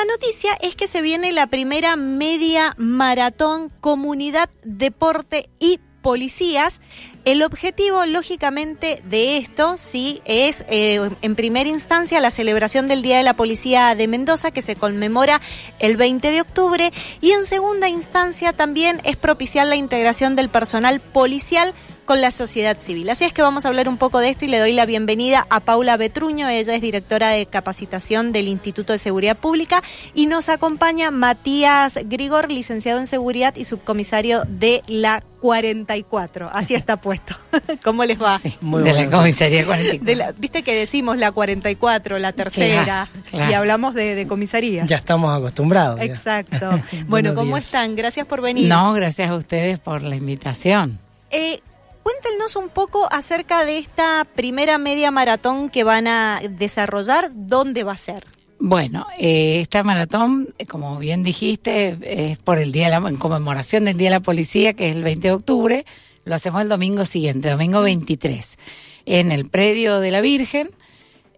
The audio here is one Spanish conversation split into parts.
la noticia es que se viene la primera media maratón comunidad, deporte y policías. El objetivo, lógicamente, de esto, sí, es eh, en primera instancia la celebración del Día de la Policía de Mendoza, que se conmemora el 20 de octubre, y en segunda instancia también es propiciar la integración del personal policial con la sociedad civil. Así es que vamos a hablar un poco de esto y le doy la bienvenida a Paula Betruño, ella es directora de capacitación del Instituto de Seguridad Pública y nos acompaña Matías Grigor, licenciado en seguridad y subcomisario de la 44. Así está puesto. ¿Cómo les va? de la comisaría 44. Viste que decimos la 44, la tercera, y hablamos de, comisaría. Ya estamos acostumbrados. Exacto. bueno, ¿cómo están? Gracias por venir. No, gracias a ustedes por la invitación. Eh, Cuéntenos un poco acerca de esta primera media maratón que van a desarrollar, ¿dónde va a ser? Bueno, eh, esta maratón, eh, como bien dijiste, es por el día de la, en conmemoración del Día de la Policía, que es el 20 de octubre. Lo hacemos el domingo siguiente, domingo 23, en el predio de la Virgen.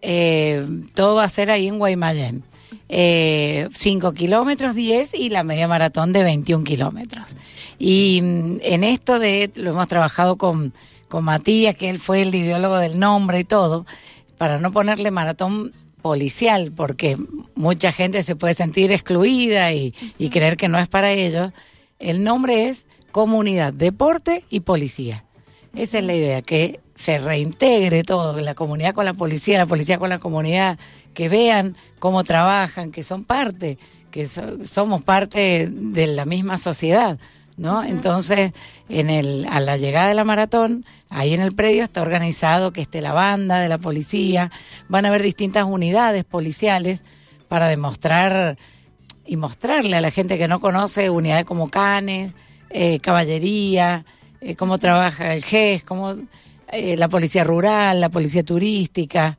Eh, todo va a ser ahí en Guaymallén. 5 kilómetros, 10 y la media maratón de 21 kilómetros. Y mm, en esto de, lo hemos trabajado con, con Matías, que él fue el ideólogo del nombre y todo, para no ponerle maratón policial, porque mucha gente se puede sentir excluida y, y creer que no es para ellos. El nombre es Comunidad, Deporte y Policía. Esa es la idea, que se reintegre todo, la comunidad con la policía, la policía con la comunidad, que vean cómo trabajan, que son parte, que somos parte de la misma sociedad. ¿no? Entonces, en el, a la llegada de la maratón, ahí en el predio está organizado que esté la banda de la policía, van a haber distintas unidades policiales para demostrar y mostrarle a la gente que no conoce unidades como canes, eh, caballería, eh, cómo trabaja el GES, cómo eh, la policía rural, la policía turística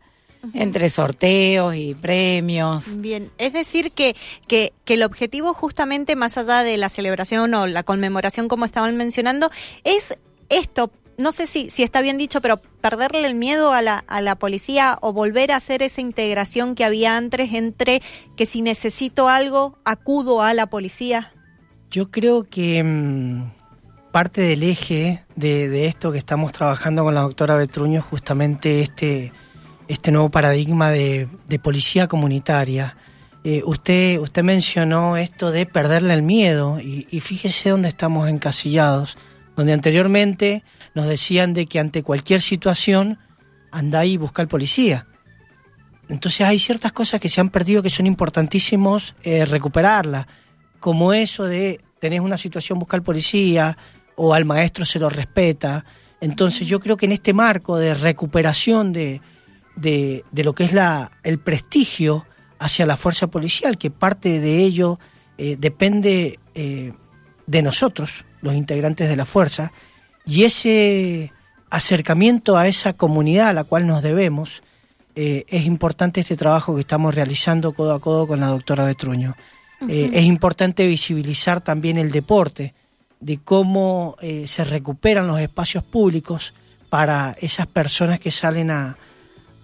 entre sorteos y premios. Bien, es decir que, que, que, el objetivo justamente más allá de la celebración o la conmemoración como estaban mencionando es esto, no sé si, si está bien dicho, pero perderle el miedo a la, a la policía o volver a hacer esa integración que había antes entre que si necesito algo, acudo a la policía. Yo creo que mm, parte del eje de, de, esto que estamos trabajando con la doctora Betruño justamente este este nuevo paradigma de, policía comunitaria. Eh, usted, usted mencionó esto de perderle el miedo y, fíjese dónde estamos encasillados, donde anteriormente nos decían de que ante cualquier situación anda y busca al policía. Entonces hay ciertas cosas que se han perdido que son importantísimos eh, recuperarlas, como eso de tenés una situación, busca al policía o al maestro se lo respeta. Entonces yo creo que en este marco de recuperación de, de, lo que es la, el prestigio hacia la fuerza policial, que parte de ello eh, depende eh, de nosotros, los integrantes de la fuerza, y ese acercamiento a esa comunidad a la cual nos debemos, eh, es importante este trabajo que estamos realizando codo a codo con la doctora Betruño. es importante visibilizar también el deporte, de cómo se recuperan los espacios públicos para esas personas que salen a,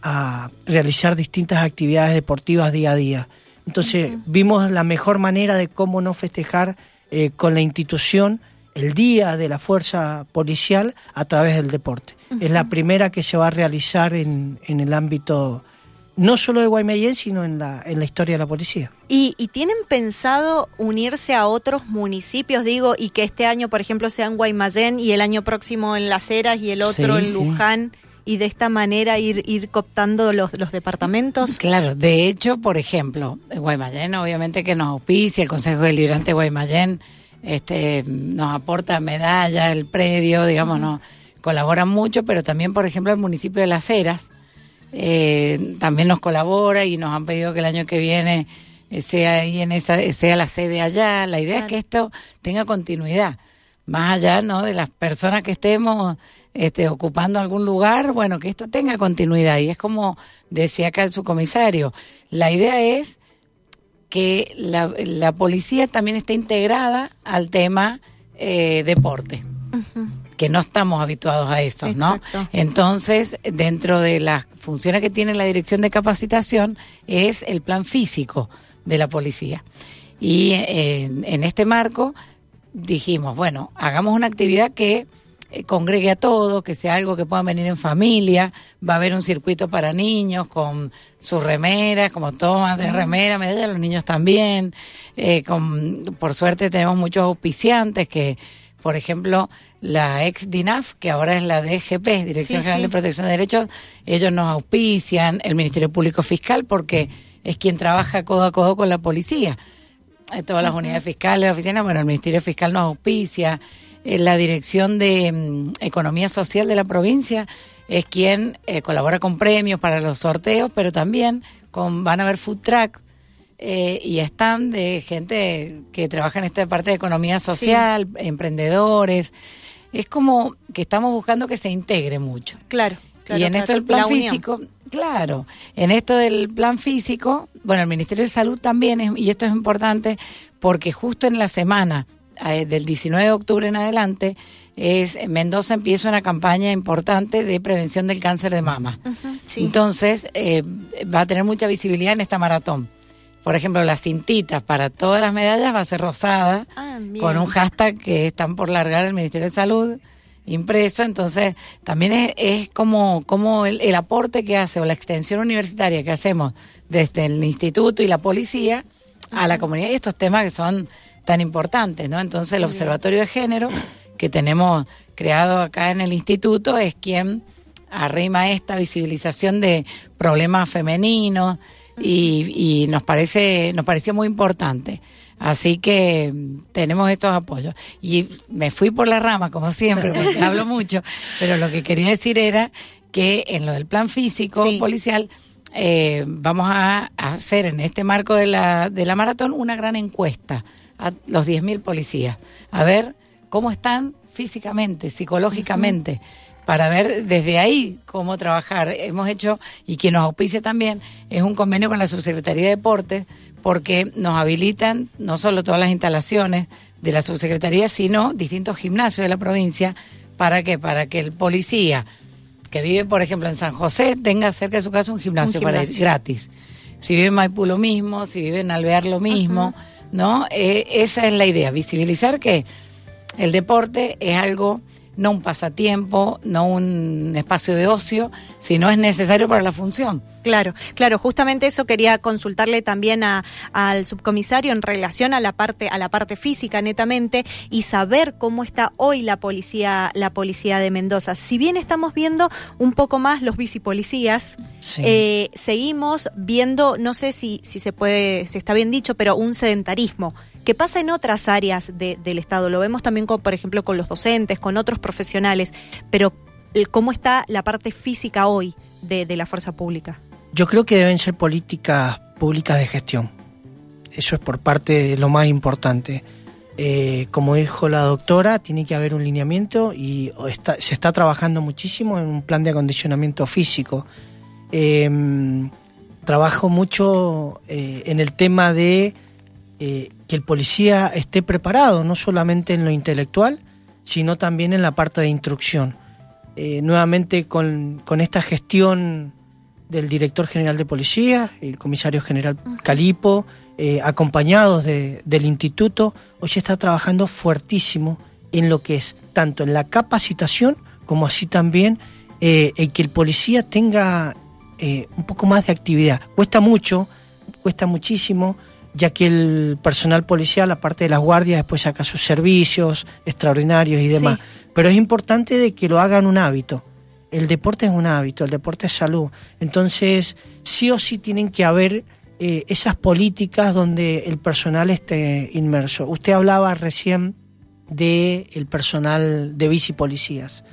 a realizar distintas actividades deportivas día a día. Entonces vimos la mejor manera de cómo no festejar eh, con la institución el día de la fuerza policial a través del deporte. Es la primera que se va a realizar en, en el ámbito no solo de Guaymallén, sino en la, en la historia de la policía. ¿Y, ¿Y, tienen pensado unirse a otros municipios, digo, y que este año, por ejemplo, sea en Guaymallén y el año próximo en Las Heras y el otro en Luján? y de esta manera ir, ir cooptando los, los departamentos? Claro, de hecho, por ejemplo, Guaymallén, obviamente que nos auspicia, el Consejo Deliberante de Guaymallén este, nos aporta medallas, el predio, digamos, nos colabora mucho, pero también, por ejemplo, el municipio de Las Heras eh, también nos colabora y nos han pedido que el año que viene eh, sea ahí en esa sea la sede allá. La idea es que esto tenga continuidad, más allá, ¿no? De las personas que estemos este, ocupando algún lugar, bueno, que esto tenga continuidad. Y es como decía acá el subcomisario, la idea es que la, policía también esté integrada al tema eh, deporte. Que no estamos habituados a eso, ¿no? Entonces, dentro de las funciones que tiene la Dirección de Capacitación es el plan físico, de la policía. Y eh, en este marco dijimos, bueno, hagamos una actividad que eh, congregue a todos, que sea algo que puedan venir en familia, va a haber un circuito para niños con sus remeras, como tomas de remera, medalla, los niños también, eh, con, por suerte tenemos muchos auspiciantes que, por ejemplo, la ex DINAF, que ahora es la DGP, Dirección General de Protección de Derechos, ellos nos auspician, el Ministerio Público Fiscal, porque es quien trabaja codo a codo con la policía. Eh, todas las unidades fiscales, la oficina, bueno, el Ministerio Fiscal nos auspicia, eh, la Dirección de mm, Economía Social de la provincia es quien eh, colabora con premios para los sorteos, pero también con, van a haber food trucks y están de gente que trabaja en esta parte de economía social, emprendedores. Es como que estamos buscando que se integre mucho. Claro. y en esto del plan físico, claro, en esto del plan físico, bueno, el Ministerio de Salud también, y esto es importante, porque justo en la semana eh, del 19 de octubre en adelante, es Mendoza empieza una campaña importante de prevención del cáncer de mama. Entonces, eh, va a tener mucha visibilidad en esta maratón. Por ejemplo, las cintitas para todas las medallas va a ser rosada, ah, con un hashtag que están por largar el Ministerio de Salud impreso, entonces también es, es como, como el, el, aporte que hace o la extensión universitaria que hacemos desde el instituto y la policía a la comunidad. Y estos temas que son tan importantes, ¿no? Entonces el Observatorio de Género que tenemos creado acá en el instituto es quien arrima esta visibilización de problemas femeninos y, y nos parece nos pareció muy importante. Así que tenemos estos apoyos. Y me fui por la rama, como siempre, porque hablo mucho, pero lo que quería decir era que en lo del plan físico policial eh, vamos a hacer en este marco de la, de la maratón una gran encuesta a los 10.000 policías, a ver cómo están físicamente, psicológicamente, para ver desde ahí cómo trabajar. Hemos hecho, y quien nos auspicia también, es un convenio con la Subsecretaría de Deportes porque nos habilitan no solo todas las instalaciones de la subsecretaría, sino distintos gimnasios de la provincia para que para que el policía que vive, por ejemplo, en San José tenga cerca de su casa un gimnasio, para ir gratis. Si vive en Maipú lo mismo, si vive en Alvear lo mismo, ¿no? Eh, esa es la idea, visibilizar que el deporte es algo no un pasatiempo, no un espacio de ocio, sino es necesario para la función. Claro, claro, justamente eso quería consultarle también a, al subcomisario en relación a la parte a la parte física netamente y saber cómo está hoy la policía la policía de Mendoza. Si bien estamos viendo un poco más los bicipolicías, eh, seguimos viendo, no sé si si se puede, si está bien dicho, pero un sedentarismo que pasa en otras áreas del Estado. Lo vemos también, con, por ejemplo, con los docentes, con otros profesionales, pero ¿cómo está la parte física hoy de, la fuerza pública? Yo creo que deben ser políticas públicas de gestión. Eso es por parte de lo más importante. Eh, como dijo la doctora, tiene que haber un lineamiento y se está trabajando muchísimo en un plan de acondicionamiento físico. Em, trabajo mucho eh, en el tema de eh, que el policía esté preparado, no solamente en lo intelectual, sino también en la parte de instrucción. Eh, nuevamente con, esta gestión del director general de policía, el comisario general Calipo, eh, acompañados del instituto, hoy está trabajando fuertísimo en lo que es tanto en la capacitación como así también en que el policía tenga un poco más de actividad. Cuesta mucho, cuesta muchísimo ya que el personal policial, aparte de las guardias, después saca sus servicios extraordinarios y demás. Pero es importante de que lo hagan un hábito. El deporte es un hábito, el deporte es salud. Entonces, sí o sí tienen que haber eh, esas políticas donde el personal esté inmerso. Usted hablaba recién del el personal de bicipolicías.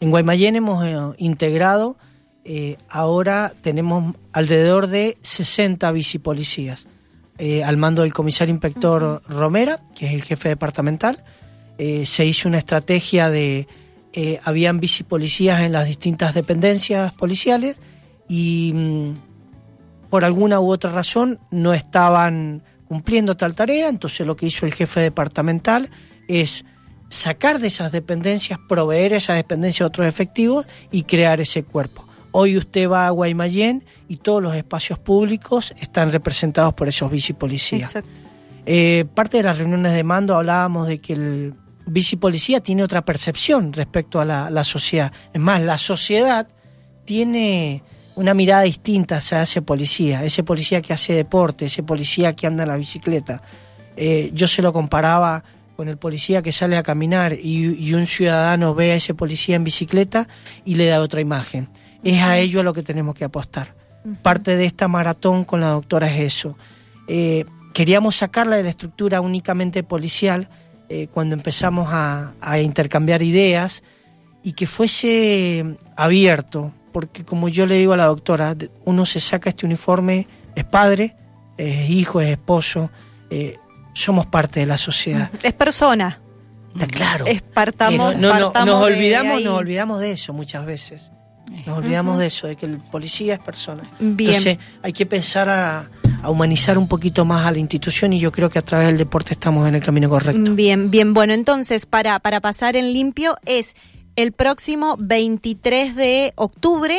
En Guaymallén hemos eh, integrado, eh, ahora tenemos alrededor de 60 bicipolicías eh, al mando del comisario inspector Romera, que es el jefe departamental. Eh, se hizo una estrategia de... Eh, habían bicipolicías en las distintas dependencias policiales y mm, por alguna u otra razón no estaban cumpliendo tal tarea, entonces lo que hizo el jefe departamental es sacar de esas dependencias, proveer esas dependencias a otros efectivos y crear ese cuerpo. Hoy usted va a Guaymallén y todos los espacios públicos están representados por esos bicipolicías. Eh, parte de las reuniones de mando hablábamos de que el bicipolicía tiene otra percepción respecto a la, la sociedad. Es más, la sociedad tiene una mirada distinta hacia ese policía, ese policía que hace deporte, ese policía que anda en la bicicleta. Eh, yo se lo comparaba con el policía que sale a caminar y, y un ciudadano ve a ese policía en bicicleta y le da otra imagen. Es a ello a lo que tenemos que apostar. Parte de esta maratón con la doctora es eso. Eh, queríamos sacarla de la estructura únicamente policial eh, cuando empezamos a, a intercambiar ideas y que fuese abierto, porque como yo le digo a la doctora, uno se saca este uniforme, es padre, es hijo, es esposo, eh, somos parte de la sociedad. Es persona. Está claro. Es partamos, No, no, no, nos olvidamos, nos olvidamos de eso muchas veces. Nos olvidamos de eso, de que el policía es persona. Bien. Entonces hay que empezar a, a humanizar un poquito más a la institución y yo creo que a través del deporte estamos en el camino correcto. Bien, bien. Bueno, entonces, para, para pasar en limpio, es el próximo 23 de octubre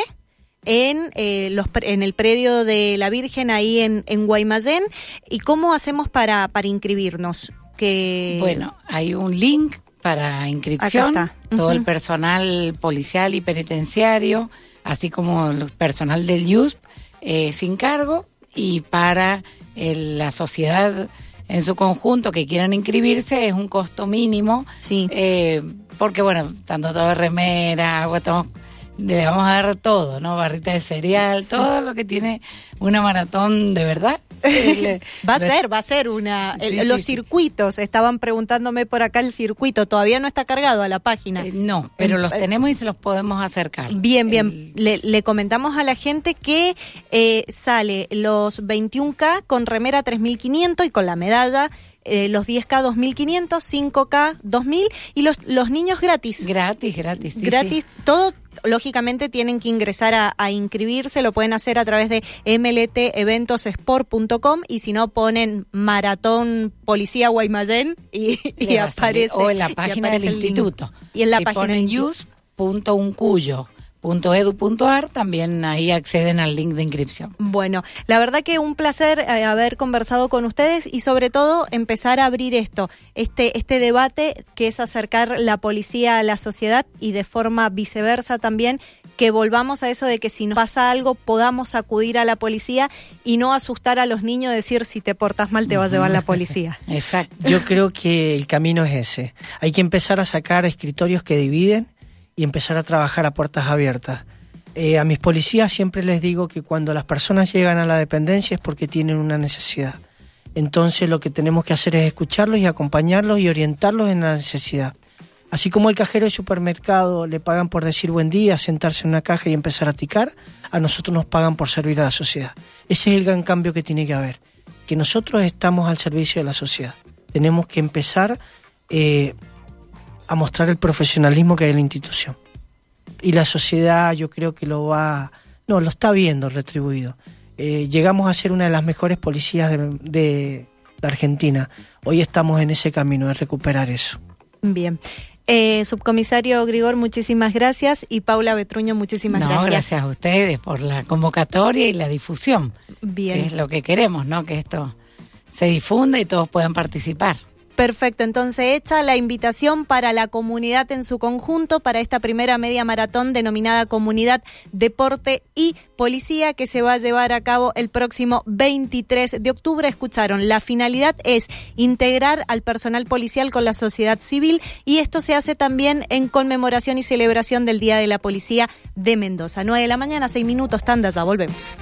en, eh, los, pre- en el predio de la Virgen, ahí en, en Guaymallén. ¿Y cómo hacemos para, para inscribirnos? Que... Bueno, hay un link para inscripción. Acá está. Todo el personal policial y penitenciario, así como el personal del IUSP, eh, sin cargo. Y para el- la sociedad en su conjunto que quieran inscribirse es un costo mínimo. Sí. Eh, porque, bueno, tanto todo remera, agua, estamos, le vamos a dar todo, ¿no? Barrita de cereal, todo lo que tiene una maratón de verdad. Va a ser, va a ser una. el- Sí, sí, los sí. circuitos, estaban preguntándome por acá el circuito, todavía no está cargado a la página. Eh, no, pero los tenemos y se los podemos acercar. Bien, bien. El- Le, le comentamos a la gente que eh, sale los 21K con remera 3500 y con la medalla, eh, los 10K 2500, 5K 2000 y los, los niños gratis. Gratis, gratis. sí, gratis, todo lógicamente tienen que ingresar a, a inscribirse, lo pueden hacer a través de mlteventosport.com y si no ponen maratón policía Guaymallén y, sí, y aparece O en la página del instituto. Y en la si página ponen del yus.uncuyo.edu.ar también ahí acceden al link de inscripción. Bueno, la verdad que un placer eh, haber conversado con ustedes y sobre todo empezar a abrir esto, este, este debate que es acercar la policía a la sociedad y de forma viceversa también que volvamos a eso de que si nos pasa algo podamos acudir a la policía y no asustar a los niños decir si te portas mal te va a llevar la policía. Exacto. Yo creo que el camino es ese. Hay que empezar a sacar escritorios que dividen y empezar a trabajar a puertas abiertas. Eh, a mis policías siempre les digo que cuando las personas llegan a la dependencia es porque tienen una necesidad. Entonces lo que tenemos que hacer es escucharlos y acompañarlos y orientarlos en la necesidad. Así como el cajero de supermercado le pagan por decir buen día, sentarse en una caja y empezar a ticar, a nosotros nos pagan por servir a la sociedad. Ese es el gran cambio que tiene que haber, que nosotros estamos al servicio de la sociedad. Tenemos que empezar eh, a mostrar el profesionalismo que hay en la institución. Y la sociedad yo creo que lo va, no, lo está viendo retribuido. Eh, llegamos a ser una de las mejores policías de, de la Argentina. Hoy estamos en ese camino de recuperar eso. Bien. Eh, subcomisario Grigor, muchísimas gracias y Paula Betruño, muchísimas no, gracias. gracias a ustedes por la convocatoria y la difusión. Bien. Que es lo que queremos, ¿no? Que esto se difunda y todos puedan participar. Perfecto, entonces hecha la invitación para la comunidad en su conjunto para esta primera media maratón denominada Comunidad Deporte y Policía que se va a llevar a cabo el próximo 23 de octubre. Escucharon, la finalidad es integrar al personal policial con la sociedad civil y esto se hace también en conmemoración y celebración del Día de la Policía de Mendoza. 9 de la mañana, 6 minutos, tanda, ya volvemos.